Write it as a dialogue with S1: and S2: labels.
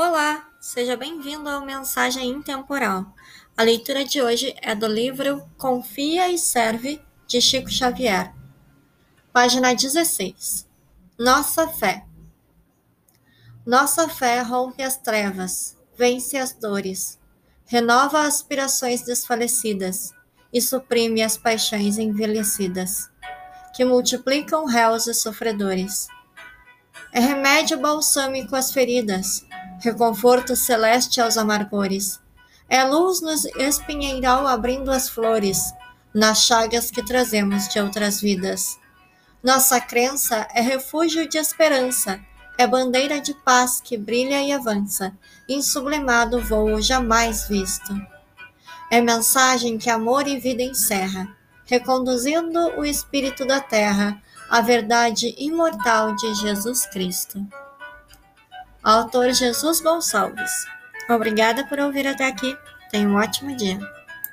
S1: Olá, seja bem-vindo ao Mensagem Intemporal. A leitura de hoje é do livro Confia e Serve, de Chico Xavier. Página 16. Nossa fé. Nossa fé rompe as trevas, vence as dores, renova as aspirações desfalecidas e suprime as paixões envelhecidas, que multiplicam réus e sofredores. É remédio balsâmico às feridas, reconforto celeste aos amargores. É luz no espinheiral abrindo as flores, nas chagas que trazemos de outras vidas. Nossa crença é refúgio de esperança, é bandeira de paz que brilha e avança, em sublimado voo jamais visto. É mensagem que amor e vida encerra, reconduzindo o espírito da terra à verdade imortal de Jesus Cristo. Autor Jesus Gonçalves. Obrigada por ouvir até aqui. Tenha um ótimo dia.